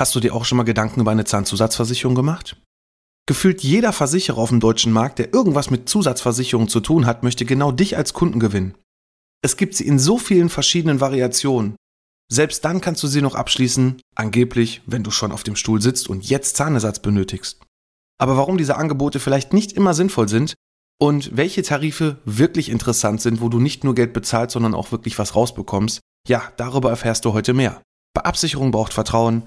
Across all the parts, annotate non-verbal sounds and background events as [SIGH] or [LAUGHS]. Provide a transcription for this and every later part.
Hast du dir auch schon mal Gedanken über eine Zahnzusatzversicherung gemacht? Gefühlt jeder Versicherer auf dem deutschen Markt, der irgendwas mit Zusatzversicherungen zu tun hat, möchte genau dich als Kunden gewinnen. Es gibt sie in so vielen verschiedenen Variationen. Selbst dann kannst du sie noch abschließen, angeblich, wenn du schon auf dem Stuhl sitzt und jetzt Zahnersatz benötigst. Aber warum diese Angebote vielleicht nicht immer sinnvoll sind und welche Tarife wirklich interessant sind, wo du nicht nur Geld bezahlst, sondern auch wirklich was rausbekommst, ja, darüber erfährst du heute mehr. Bei Absicherung braucht Vertrauen,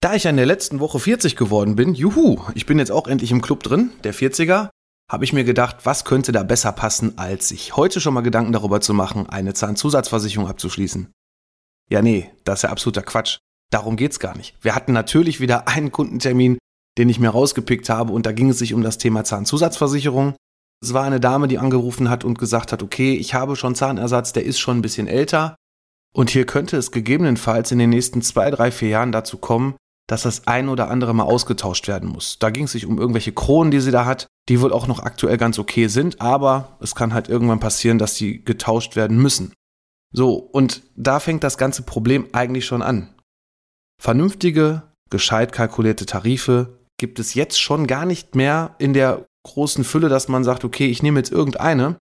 Da ich in der letzten Woche 40 geworden bin, juhu, ich bin jetzt auch endlich im Club drin, der 40er, habe ich mir gedacht, was könnte da besser passen, als sich heute schon mal Gedanken darüber zu machen, eine Zahnzusatzversicherung abzuschließen. Ja, nee, das ist ja absoluter Quatsch. Darum geht's gar nicht. Wir hatten natürlich wieder einen Kundentermin, den ich mir rausgepickt habe und da ging es sich um das Thema Zahnzusatzversicherung. Es war eine Dame, die angerufen hat und gesagt hat, okay, ich habe schon Zahnersatz, der ist schon ein bisschen älter und hier könnte es gegebenenfalls in den nächsten zwei, drei, vier Jahren dazu kommen, dass das ein oder andere mal ausgetauscht werden muss. Da ging es sich um irgendwelche Kronen, die sie da hat, die wohl auch noch aktuell ganz okay sind, aber es kann halt irgendwann passieren, dass die getauscht werden müssen. So, und da fängt das ganze Problem eigentlich schon an. Vernünftige, gescheit kalkulierte Tarife gibt es jetzt schon gar nicht mehr in der großen Fülle, dass man sagt, okay, ich nehme jetzt irgendeine,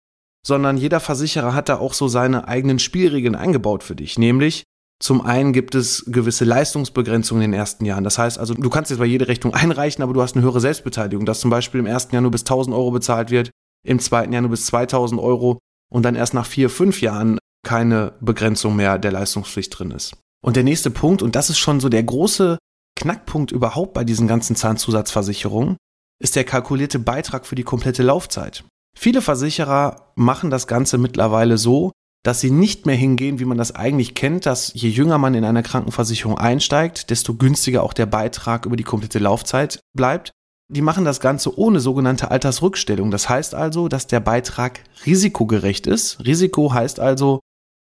sondern jeder Versicherer hat da auch so seine eigenen Spielregeln eingebaut für dich, nämlich zum einen gibt es gewisse Leistungsbegrenzungen in den ersten Jahren. Das heißt also, du kannst jetzt bei jede Rechnung einreichen, aber du hast eine höhere Selbstbeteiligung, dass zum Beispiel im ersten Jahr nur bis 1000 Euro bezahlt wird, im zweiten Jahr nur bis 2000 Euro und dann erst nach vier, fünf Jahren keine Begrenzung mehr der Leistungspflicht drin ist. Und der nächste Punkt, und das ist schon so der große Knackpunkt überhaupt bei diesen ganzen Zahnzusatzversicherungen, ist der kalkulierte Beitrag für die komplette Laufzeit. Viele Versicherer machen das Ganze mittlerweile so, dass sie nicht mehr hingehen, wie man das eigentlich kennt, dass je jünger man in einer Krankenversicherung einsteigt, desto günstiger auch der Beitrag über die komplette Laufzeit bleibt. Die machen das Ganze ohne sogenannte Altersrückstellung. Das heißt also, dass der Beitrag risikogerecht ist. Risiko heißt also,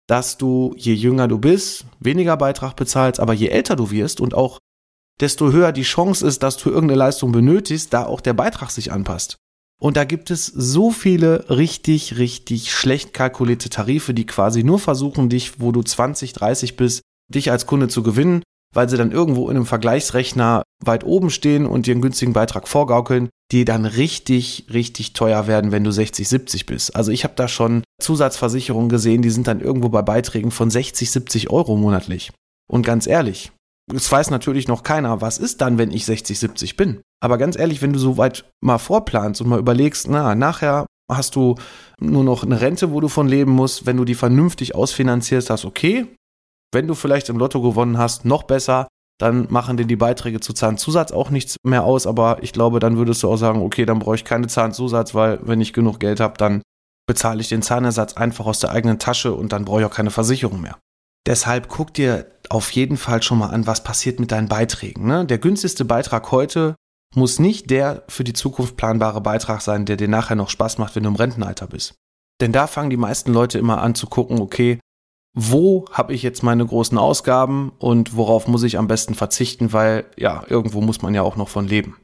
dass du, je jünger du bist, weniger Beitrag bezahlst, aber je älter du wirst und auch desto höher die Chance ist, dass du irgendeine Leistung benötigst, da auch der Beitrag sich anpasst. Und da gibt es so viele richtig, richtig schlecht kalkulierte Tarife, die quasi nur versuchen, dich, wo du 20, 30 bist, dich als Kunde zu gewinnen, weil sie dann irgendwo in einem Vergleichsrechner weit oben stehen und dir einen günstigen Beitrag vorgaukeln, die dann richtig, richtig teuer werden, wenn du 60, 70 bist. Also ich habe da schon Zusatzversicherungen gesehen, die sind dann irgendwo bei Beiträgen von 60, 70 Euro monatlich. Und ganz ehrlich, es weiß natürlich noch keiner, was ist dann, wenn ich 60, 70 bin. Aber ganz ehrlich, wenn du so weit mal vorplanst und mal überlegst, na, nachher hast du nur noch eine Rente, wo du von leben musst, wenn du die vernünftig ausfinanzierst hast, okay. Wenn du vielleicht im Lotto gewonnen hast, noch besser, dann machen dir die Beiträge zu Zahnzusatz auch nichts mehr aus, aber ich glaube, dann würdest du auch sagen, okay, dann brauche ich keine Zahnzusatz, weil wenn ich genug Geld habe, dann bezahle ich den Zahnersatz einfach aus der eigenen Tasche und dann brauche ich auch keine Versicherung mehr. Deshalb guck dir auf jeden Fall schon mal an, was passiert mit deinen Beiträgen. Ne? Der günstigste Beitrag heute muss nicht der für die Zukunft planbare Beitrag sein, der dir nachher noch Spaß macht, wenn du im Rentenalter bist. Denn da fangen die meisten Leute immer an zu gucken, okay, wo habe ich jetzt meine großen Ausgaben und worauf muss ich am besten verzichten, weil ja, irgendwo muss man ja auch noch von leben.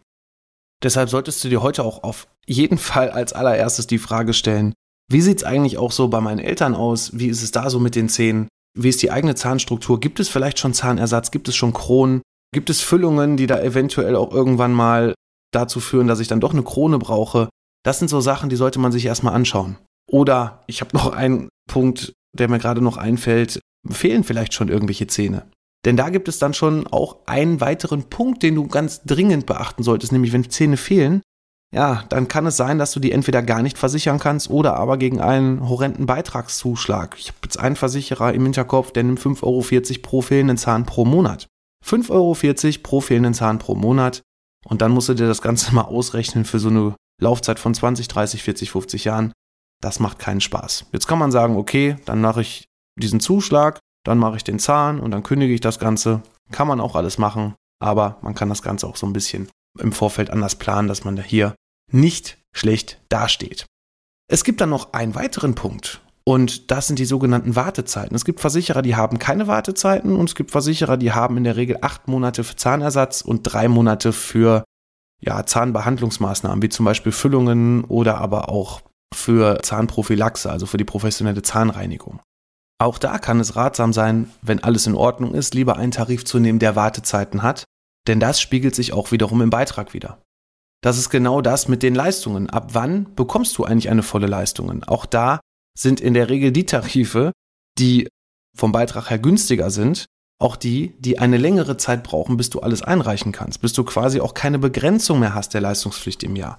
Deshalb solltest du dir heute auch auf jeden [LAUGHS] Fall als allererstes die Frage stellen, wie sieht's eigentlich auch so bei meinen Eltern aus? Wie ist es da so mit den Zähnen? Wie ist die eigene Zahnstruktur? Gibt es vielleicht schon Zahnersatz? Gibt es schon Kronen? Gibt es Füllungen, die da eventuell auch irgendwann mal dazu führen, dass ich dann doch eine Krone brauche. Das sind so Sachen, die sollte man sich erstmal anschauen. Oder ich habe noch einen Punkt, der mir gerade noch einfällt, fehlen vielleicht schon irgendwelche Zähne. Denn da gibt es dann schon auch einen weiteren Punkt, den du ganz dringend beachten solltest, nämlich wenn Zähne fehlen, ja, dann kann es sein, dass du die entweder gar nicht versichern kannst oder aber gegen einen horrenden Beitragszuschlag. Ich habe jetzt einen Versicherer im Hinterkopf, der nimmt 5,40 Euro pro fehlenden Zahn pro Monat. 5,40 Euro pro fehlenden Zahn pro Monat. Und dann musst du dir das Ganze [LAUGHS] mal ausrechnen für so eine Laufzeit von 20, 30, 40, 50 Jahren. Das macht keinen Spaß. Jetzt kann man sagen, okay, dann mache ich diesen Zuschlag, dann mache ich den Zahn und dann kündige ich das Ganze. Kann man auch alles machen, aber man kann das Ganze auch so ein bisschen im Vorfeld anders planen, dass man hier nicht schlecht dasteht. Es gibt dann noch einen weiteren Punkt und das sind die sogenannten Wartezeiten. Es gibt Versicherer, die haben keine Wartezeiten und es gibt Versicherer, die haben in der Regel acht Monate für Zahnersatz und drei Monate für ja, Zahnbehandlungsmaßnahmen, wie zum Beispiel Füllungen oder aber auch für Zahnprophylaxe, also für die professionelle Zahnreinigung. Auch da kann es ratsam sein, wenn alles in Ordnung ist, lieber einen Tarif zu nehmen, der Wartezeiten hat, denn das spiegelt sich auch wiederum im Beitrag wieder. Das ist genau das mit den Leistungen. Ab wann bekommst du eigentlich eine volle Leistung? Auch da sind in der Regel die Tarife, die vom Beitrag her günstiger sind, auch die, die eine längere Zeit brauchen, bis du alles einreichen kannst, bis du quasi auch keine Begrenzung mehr hast der Leistungspflicht im Jahr.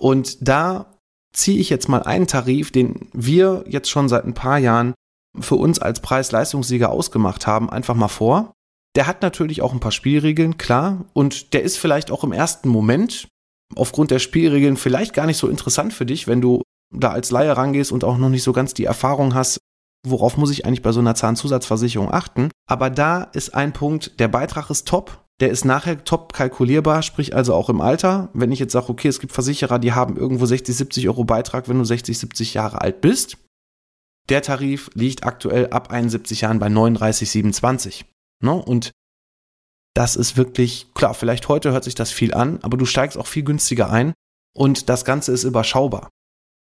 Und da ziehe ich jetzt mal einen Tarif, den wir jetzt schon seit ein paar Jahren für uns als Preis-Leistungssieger ausgemacht haben, einfach mal vor. Der hat natürlich auch ein paar Spielregeln, klar, und der ist vielleicht auch im ersten Moment aufgrund der Spielregeln vielleicht gar nicht so interessant für dich, wenn du da als Laie rangehst und auch noch nicht so ganz die Erfahrung hast, worauf muss ich eigentlich bei so einer Zahnzusatzversicherung achten. Aber da ist ein Punkt, der Beitrag ist top, der ist nachher top kalkulierbar, sprich also auch im Alter. Wenn ich jetzt sage, okay, es gibt Versicherer, die haben irgendwo 60, 70 Euro Beitrag, wenn du 60, 70 Jahre alt bist, der Tarif liegt aktuell ab 71 Jahren bei 39,27. Ne? Und das ist wirklich, klar, vielleicht heute hört sich das viel an, aber du steigst auch viel günstiger ein und das Ganze ist überschaubar.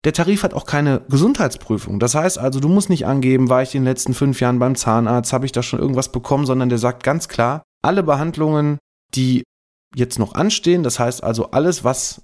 Der Tarif hat auch keine Gesundheitsprüfung. Das heißt also, du musst nicht angeben, war ich in den letzten fünf Jahren beim Zahnarzt, habe ich da schon irgendwas bekommen, sondern der sagt ganz klar, alle Behandlungen, die jetzt noch anstehen, das heißt also alles, was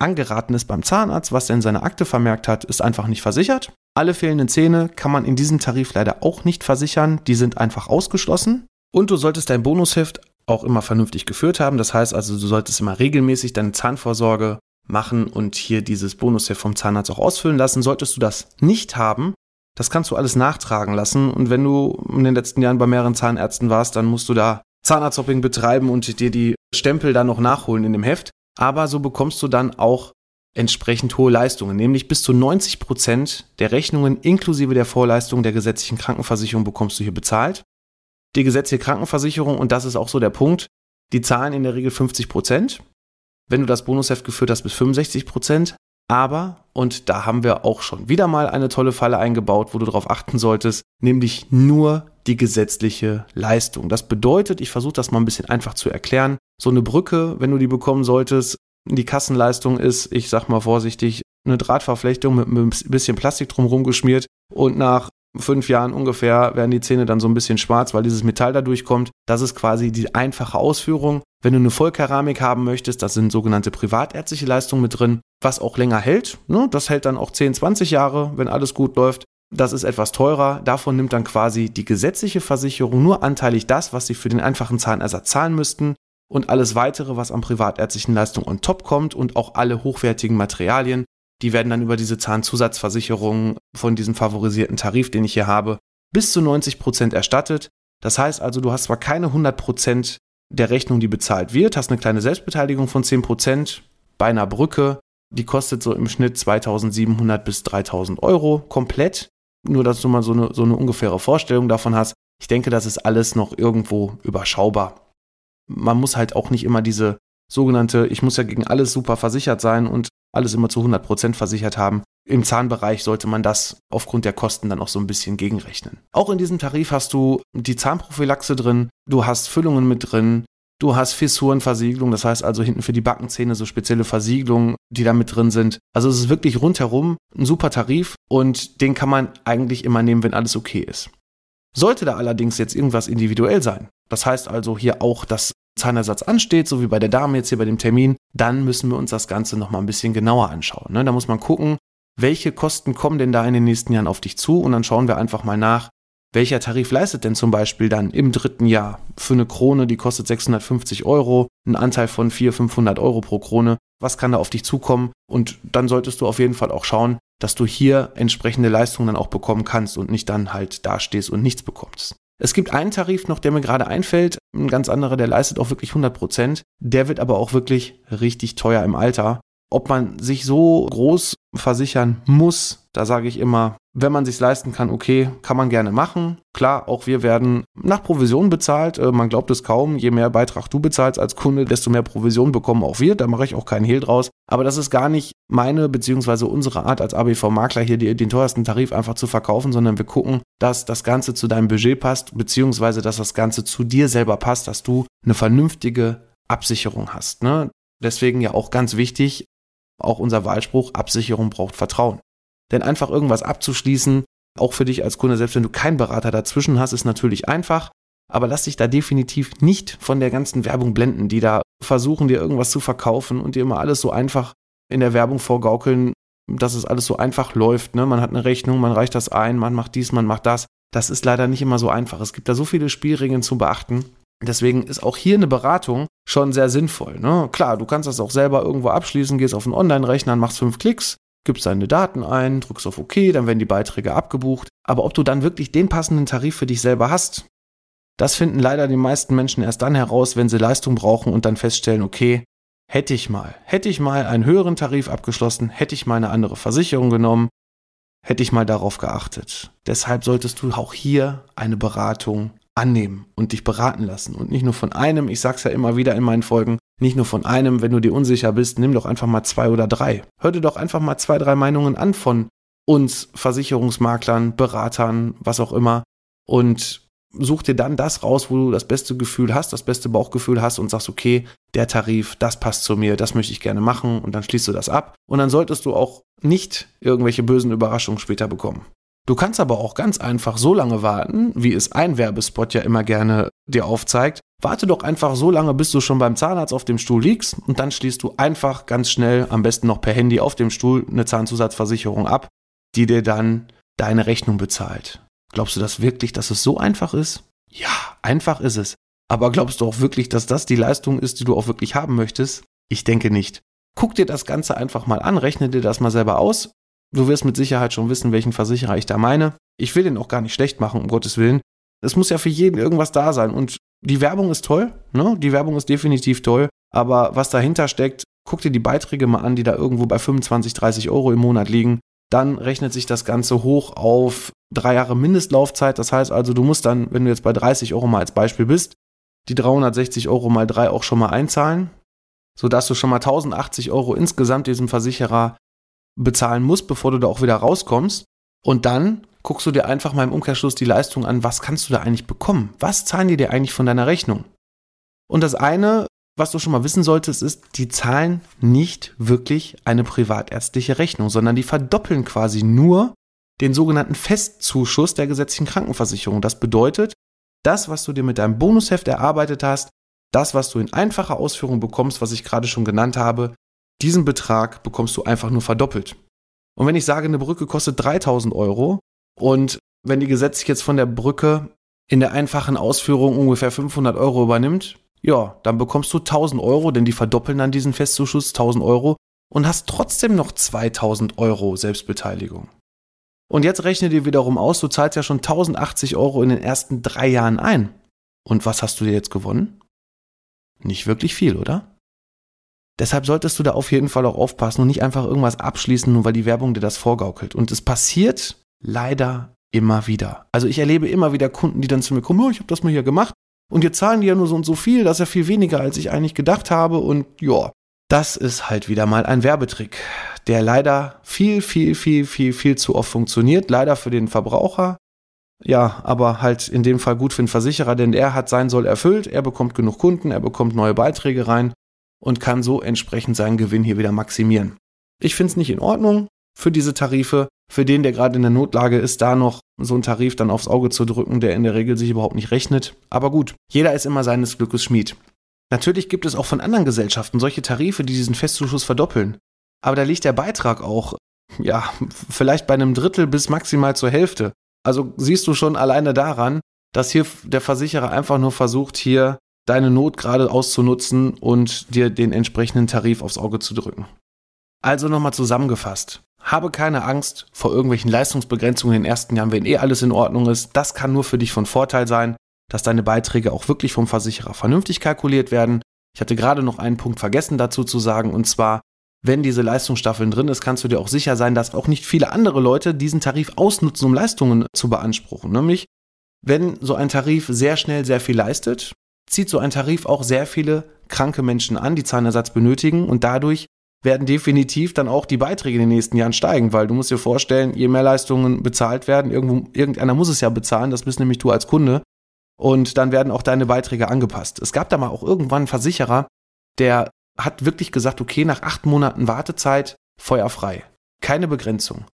angeraten ist beim Zahnarzt, was er in seiner Akte vermerkt hat, ist einfach nicht versichert. Alle fehlenden Zähne kann man in diesem Tarif leider auch nicht versichern, die sind einfach ausgeschlossen. Und du solltest dein Bonusheft auch immer vernünftig geführt haben. Das heißt also, du solltest immer regelmäßig deine Zahnvorsorge machen und hier dieses Bonusheft vom Zahnarzt auch ausfüllen lassen. Solltest du das nicht haben, das kannst du alles nachtragen lassen. Und wenn du in den letzten Jahren bei mehreren Zahnärzten warst, dann musst du da Zahnarzthopping betreiben und dir die Stempel dann noch nachholen in dem Heft. Aber so bekommst du dann auch entsprechend hohe Leistungen, nämlich bis zu 90 Prozent der Rechnungen inklusive der Vorleistung der gesetzlichen Krankenversicherung bekommst du hier bezahlt. Die gesetzliche Krankenversicherung, und das ist auch so der Punkt, die zahlen in der Regel 50 Prozent. Wenn du das Bonusheft geführt hast, bis 65 Prozent. Aber, und da haben wir auch schon wieder mal eine tolle Falle eingebaut, wo du darauf achten solltest, nämlich nur die gesetzliche Leistung. Das bedeutet, ich versuche das mal ein bisschen einfach zu erklären. So eine Brücke, wenn du die bekommen solltest, die Kassenleistung ist, ich sag mal vorsichtig, eine Drahtverflechtung mit ein bisschen Plastik drumherum geschmiert und nach fünf Jahren ungefähr werden die Zähne dann so ein bisschen schwarz, weil dieses Metall da durchkommt. Das ist quasi die einfache Ausführung. Wenn du eine Vollkeramik haben möchtest, das sind sogenannte privatärztliche Leistungen mit drin, was auch länger hält. Ne? Das hält dann auch 10, 20 Jahre, wenn alles gut läuft. Das ist etwas teurer. Davon nimmt dann quasi die gesetzliche Versicherung nur anteilig das, was sie für den einfachen Zahnersatz zahlen müssten und alles weitere, was an privatärztlichen Leistungen on top kommt und auch alle hochwertigen Materialien, die werden dann über diese Zahnzusatzversicherung von diesem favorisierten Tarif, den ich hier habe, bis zu 90 Prozent erstattet. Das heißt also, du hast zwar keine 100 Prozent der Rechnung, die bezahlt wird, hast eine kleine Selbstbeteiligung von 10 Prozent bei einer Brücke, die kostet so im Schnitt 2700 bis 3000 Euro komplett. Nur, dass du mal so eine, so eine ungefähre Vorstellung davon hast. Ich denke, das ist alles noch irgendwo überschaubar man muss halt auch nicht immer diese sogenannte, ich muss ja gegen alles super versichert sein und alles immer zu 100% versichert haben. Im Zahnbereich sollte man das aufgrund der Kosten dann auch so ein bisschen gegenrechnen. Auch in diesem Tarif hast du die Zahnprophylaxe drin, du hast Füllungen mit drin, du hast Fissurenversiegelung, das heißt also hinten für die Backenzähne so spezielle Versiegelungen, die da mit drin sind. Also es ist wirklich rundherum ein super Tarif und den kann man eigentlich immer nehmen, wenn alles okay ist. Sollte da allerdings jetzt irgendwas individuell sein, das heißt also hier auch, dass Zahnersatz ansteht, so wie bei der Dame jetzt hier bei dem Termin, dann müssen wir uns das Ganze nochmal ein bisschen genauer anschauen. Ne? Da muss man gucken, welche Kosten kommen denn da in den nächsten Jahren auf dich zu und dann schauen wir einfach mal nach, welcher Tarif leistet denn zum Beispiel dann im dritten Jahr für eine Krone, die kostet 650 Euro, ein Anteil von 400, 500 Euro pro Krone, was kann da auf dich zukommen und dann solltest du auf jeden Fall auch schauen, dass du hier entsprechende Leistungen dann auch bekommen kannst und nicht dann halt dastehst und nichts bekommst. Es gibt einen Tarif noch, der mir gerade einfällt, ein ganz anderer, der leistet auch wirklich 100 Prozent. Der wird aber auch wirklich richtig teuer im Alter. Ob man sich so groß versichern muss, da sage ich immer, wenn man sich leisten kann, okay, kann man gerne machen. Klar, auch wir werden nach Provision bezahlt. Äh, man glaubt es kaum. Je mehr Beitrag du bezahlst als Kunde, desto mehr Provision bekommen auch wir. Da mache ich auch keinen Hehl draus. Aber das ist gar nicht meine bzw. unsere Art als ABV-Makler hier den teuersten Tarif einfach zu verkaufen, sondern wir gucken, dass das Ganze zu deinem Budget passt, beziehungsweise dass das Ganze zu dir selber passt, dass du eine vernünftige Absicherung hast. Ne? Deswegen ja auch ganz wichtig, auch unser Wahlspruch, Absicherung braucht Vertrauen. Denn einfach irgendwas abzuschließen, auch für dich als Kunde, selbst wenn du keinen Berater dazwischen hast, ist natürlich einfach. Aber lass dich da definitiv nicht von der ganzen Werbung blenden, die da versuchen, dir irgendwas zu verkaufen und dir immer alles so einfach in der Werbung vorgaukeln, dass es alles so einfach läuft. Ne? Man hat eine Rechnung, man reicht das ein, man macht dies, man macht das. Das ist leider nicht immer so einfach. Es gibt da so viele Spielregeln zu beachten. Deswegen ist auch hier eine Beratung schon sehr sinnvoll. Ne? Klar, du kannst das auch selber irgendwo abschließen, gehst auf einen Online-Rechner, machst fünf Klicks, gibst deine Daten ein, drückst auf OK, dann werden die Beiträge abgebucht. Aber ob du dann wirklich den passenden Tarif für dich selber hast, das finden leider die meisten Menschen erst dann heraus, wenn sie Leistung brauchen und dann feststellen, okay, hätte ich mal, hätte ich mal einen höheren Tarif abgeschlossen, hätte ich mal eine andere Versicherung genommen, hätte ich mal darauf geachtet. Deshalb solltest du auch hier eine Beratung annehmen und dich beraten lassen und nicht nur von einem, ich sag's ja immer wieder in meinen Folgen, nicht nur von einem, wenn du dir unsicher bist, nimm doch einfach mal zwei oder drei. Hör dir doch einfach mal zwei, drei Meinungen an von uns, Versicherungsmaklern, Beratern, was auch immer und such dir dann das raus, wo du das beste Gefühl hast, das beste Bauchgefühl hast und sagst, okay, der Tarif, das passt zu mir, das möchte ich gerne machen und dann schließt du das ab und dann solltest du auch nicht irgendwelche bösen Überraschungen später bekommen. Du kannst aber auch ganz einfach so lange warten, wie es ein Werbespot ja immer gerne dir aufzeigt. Warte doch einfach so lange, bis du schon beim Zahnarzt auf dem Stuhl liegst und dann schließt du einfach ganz schnell, am besten noch per Handy auf dem Stuhl, eine Zahnzusatzversicherung ab, die dir dann deine Rechnung bezahlt. Glaubst du das wirklich, dass es so einfach ist? Ja, einfach ist es. Aber glaubst du auch wirklich, dass das die Leistung ist, die du auch wirklich haben möchtest? Ich denke nicht. Guck dir das Ganze einfach mal an, rechne dir das mal selber aus Du wirst mit Sicherheit schon wissen, welchen Versicherer ich da meine. Ich will den auch gar nicht schlecht machen, um Gottes Willen. Es muss ja für jeden irgendwas da sein. Und die Werbung ist toll, ne? Die Werbung ist definitiv toll. Aber was dahinter steckt, guck dir die Beiträge mal an, die da irgendwo bei 25, 30 Euro im Monat liegen. Dann rechnet sich das Ganze hoch auf drei Jahre Mindestlaufzeit. Das heißt also, du musst dann, wenn du jetzt bei 30 Euro mal als Beispiel bist, die 360 Euro mal drei auch schon mal einzahlen, sodass du schon mal 1080 Euro insgesamt diesem Versicherer bezahlen musst, bevor du da auch wieder rauskommst. Und dann guckst du dir einfach mal im Umkehrschluss die Leistung an, was kannst du da eigentlich bekommen? Was zahlen die dir eigentlich von deiner Rechnung? Und das eine, was du schon mal wissen solltest, ist, die zahlen nicht wirklich eine privatärztliche Rechnung, sondern die verdoppeln quasi nur den sogenannten Festzuschuss der gesetzlichen Krankenversicherung. Das bedeutet, das, was du dir mit deinem Bonusheft erarbeitet hast, das, was du in einfacher Ausführung bekommst, was ich gerade schon genannt habe, diesen Betrag bekommst du einfach nur verdoppelt. Und wenn ich sage, eine Brücke kostet 3000 Euro und wenn die gesetzlich jetzt von der Brücke in der einfachen Ausführung ungefähr 500 Euro übernimmt, ja, dann bekommst du 1000 Euro, denn die verdoppeln dann diesen Festzuschuss 1000 Euro und hast trotzdem noch 2000 Euro Selbstbeteiligung. Und jetzt rechne dir wiederum aus, du zahlst ja schon 1080 Euro in den ersten drei Jahren ein. Und was hast du dir jetzt gewonnen? Nicht wirklich viel, oder? Deshalb solltest du da auf jeden Fall auch aufpassen und nicht einfach irgendwas abschließen, nur weil die Werbung dir das vorgaukelt. Und es passiert leider immer wieder. Also ich erlebe immer wieder Kunden, die dann zu mir kommen, oh, ich habe das mal hier gemacht und jetzt zahlen die ja nur so und so viel, das ist ja viel weniger, als ich eigentlich gedacht habe und ja, das ist halt wieder mal ein Werbetrick, der leider viel, viel, viel, viel, viel zu oft funktioniert. Leider für den Verbraucher, ja, aber halt in dem Fall gut für den Versicherer, denn er hat sein Soll erfüllt, er bekommt genug Kunden, er bekommt neue Beiträge rein und kann so entsprechend seinen Gewinn hier wieder maximieren. Ich finde es nicht in Ordnung für diese Tarife, für den, der gerade in der Notlage ist, da noch so einen Tarif dann aufs Auge zu drücken, der in der Regel sich überhaupt nicht rechnet. Aber gut, jeder ist immer seines Glückes Schmied. Natürlich gibt es auch von anderen Gesellschaften solche Tarife, die diesen Festzuschuss verdoppeln. Aber da liegt der Beitrag auch, ja, vielleicht bei einem Drittel bis maximal zur Hälfte. Also siehst du schon alleine daran, dass hier der Versicherer einfach nur versucht, hier deine Not gerade auszunutzen und dir den entsprechenden Tarif aufs Auge zu drücken. Also nochmal zusammengefasst. Habe keine Angst vor irgendwelchen Leistungsbegrenzungen in den ersten Jahren, wenn eh alles in Ordnung ist. Das kann nur für dich von Vorteil sein, dass deine Beiträge auch wirklich vom Versicherer vernünftig kalkuliert werden. Ich hatte gerade noch einen Punkt vergessen dazu zu sagen, und zwar, wenn diese Leistungsstaffeln drin ist, kannst du dir auch sicher sein, dass auch nicht viele andere Leute diesen Tarif ausnutzen, um Leistungen zu beanspruchen. Nämlich, wenn so ein Tarif sehr schnell sehr viel leistet, zieht so ein Tarif auch sehr viele kranke Menschen an, die Zahnersatz benötigen und dadurch werden definitiv dann auch die Beiträge in den nächsten Jahren steigen, weil du musst dir vorstellen, je mehr Leistungen bezahlt werden, irgendwo, irgendeiner muss es ja bezahlen, das bist nämlich du als Kunde. Und dann werden auch deine Beiträge angepasst. Es gab da mal auch irgendwann einen Versicherer, der hat wirklich gesagt, okay, nach acht Monaten Wartezeit, feuerfrei. Keine Begrenzung.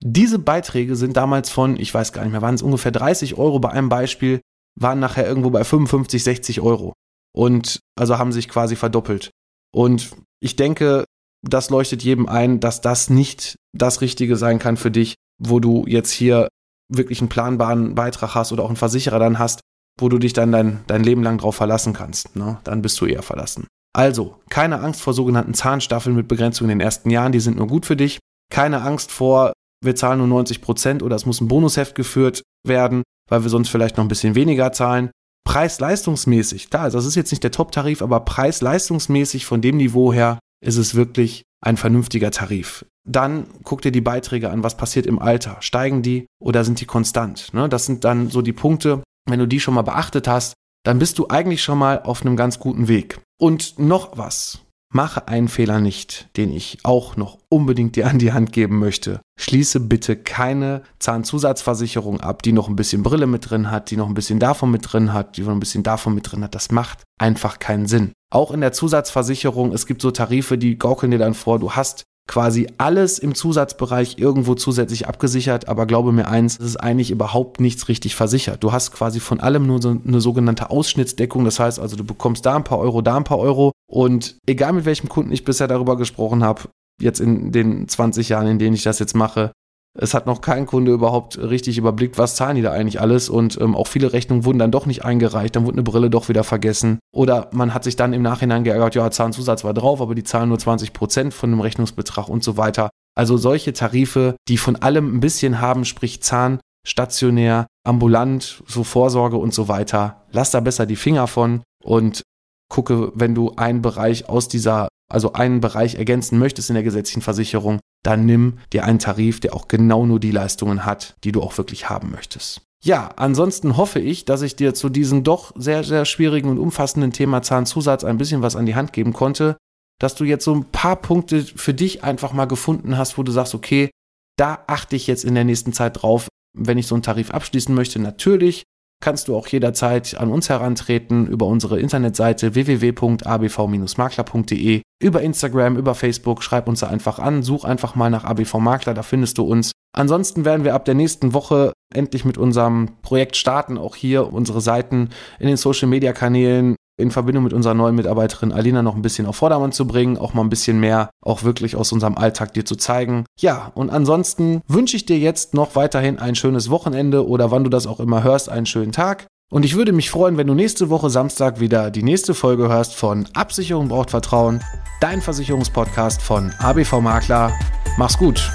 Diese Beiträge sind damals von, ich weiß gar nicht mehr, waren es ungefähr 30 Euro bei einem Beispiel, waren nachher irgendwo bei 55, 60 Euro. Und also haben sich quasi verdoppelt. Und ich denke, das leuchtet jedem ein, dass das nicht das Richtige sein kann für dich, wo du jetzt hier wirklich einen planbaren Beitrag hast oder auch einen Versicherer dann hast, wo du dich dann dein, dein Leben lang drauf verlassen kannst. Ne? Dann bist du eher verlassen. Also, keine Angst vor sogenannten Zahnstaffeln mit Begrenzung in den ersten Jahren, die sind nur gut für dich. Keine Angst vor, wir zahlen nur 90 Prozent oder es muss ein Bonusheft geführt werden, weil wir sonst vielleicht noch ein bisschen weniger zahlen. Preis-leistungsmäßig, klar, das ist jetzt nicht der Top-Tarif, aber preis-leistungsmäßig von dem Niveau her ist es wirklich ein vernünftiger Tarif. Dann guck dir die Beiträge an, was passiert im Alter. Steigen die oder sind die konstant? Ne? Das sind dann so die Punkte, wenn du die schon mal beachtet hast, dann bist du eigentlich schon mal auf einem ganz guten Weg. Und noch was. Mache einen Fehler nicht, den ich auch noch unbedingt dir an die Hand geben möchte. Schließe bitte keine Zahnzusatzversicherung ab, die noch ein bisschen Brille mit drin hat, die noch ein bisschen davon mit drin hat, die noch ein bisschen davon mit drin hat. Das macht einfach keinen Sinn. Auch in der Zusatzversicherung, es gibt so Tarife, die gaukeln dir dann vor, du hast quasi alles im Zusatzbereich irgendwo zusätzlich abgesichert, aber glaube mir eins, es ist eigentlich überhaupt nichts richtig versichert. Du hast quasi von allem nur so eine sogenannte Ausschnittsdeckung, das heißt also, du bekommst da ein paar Euro, da ein paar Euro. Und egal mit welchem Kunden ich bisher darüber gesprochen habe, jetzt in den 20 Jahren, in denen ich das jetzt mache, es hat noch kein Kunde überhaupt richtig überblickt, was zahlen die da eigentlich alles. Und ähm, auch viele Rechnungen wurden dann doch nicht eingereicht, dann wurde eine Brille doch wieder vergessen. Oder man hat sich dann im Nachhinein geärgert, ja, Zahlenzusatz war drauf, aber die zahlen nur 20 Prozent von dem Rechnungsbetrag und so weiter. Also solche Tarife, die von allem ein bisschen haben, sprich Zahn, stationär, ambulant, so Vorsorge und so weiter. Lass da besser die Finger von und gucke, wenn du einen Bereich aus dieser, also einen Bereich ergänzen möchtest in der gesetzlichen Versicherung, dann nimm dir einen Tarif, der auch genau nur die Leistungen hat, die du auch wirklich haben möchtest. Ja, ansonsten hoffe ich, dass ich dir zu diesem doch sehr, sehr schwierigen und umfassenden Thema Zahnzusatz ein bisschen was an die Hand geben konnte, dass du jetzt so ein paar Punkte für dich einfach mal gefunden hast, wo du sagst, okay, da achte ich jetzt in der nächsten Zeit drauf, wenn ich so einen Tarif abschließen möchte. Natürlich kannst du auch jederzeit an uns herantreten über unsere Internetseite www.abv-makler.de, über Instagram, über Facebook, schreib uns da einfach an, such einfach mal nach ABV Makler, da findest du uns. Ansonsten werden wir ab der nächsten Woche endlich mit unserem Projekt starten, auch hier unsere Seiten in den Social Media Kanälen in Verbindung mit unserer neuen Mitarbeiterin Alina noch ein bisschen auf Vordermann zu bringen, auch mal ein bisschen mehr auch wirklich aus unserem Alltag dir zu zeigen. Ja, und ansonsten wünsche ich dir jetzt noch weiterhin ein schönes Wochenende oder wann du das auch immer hörst, einen schönen Tag. Und ich würde mich freuen, wenn du nächste Woche Samstag wieder die nächste Folge hörst von Absicherung braucht Vertrauen, dein Versicherungspodcast von ABV Makler. Mach's gut.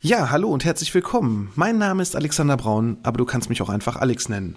Ja, hallo und herzlich willkommen. Mein Name ist Alexander Braun, aber du kannst mich auch einfach Alex nennen.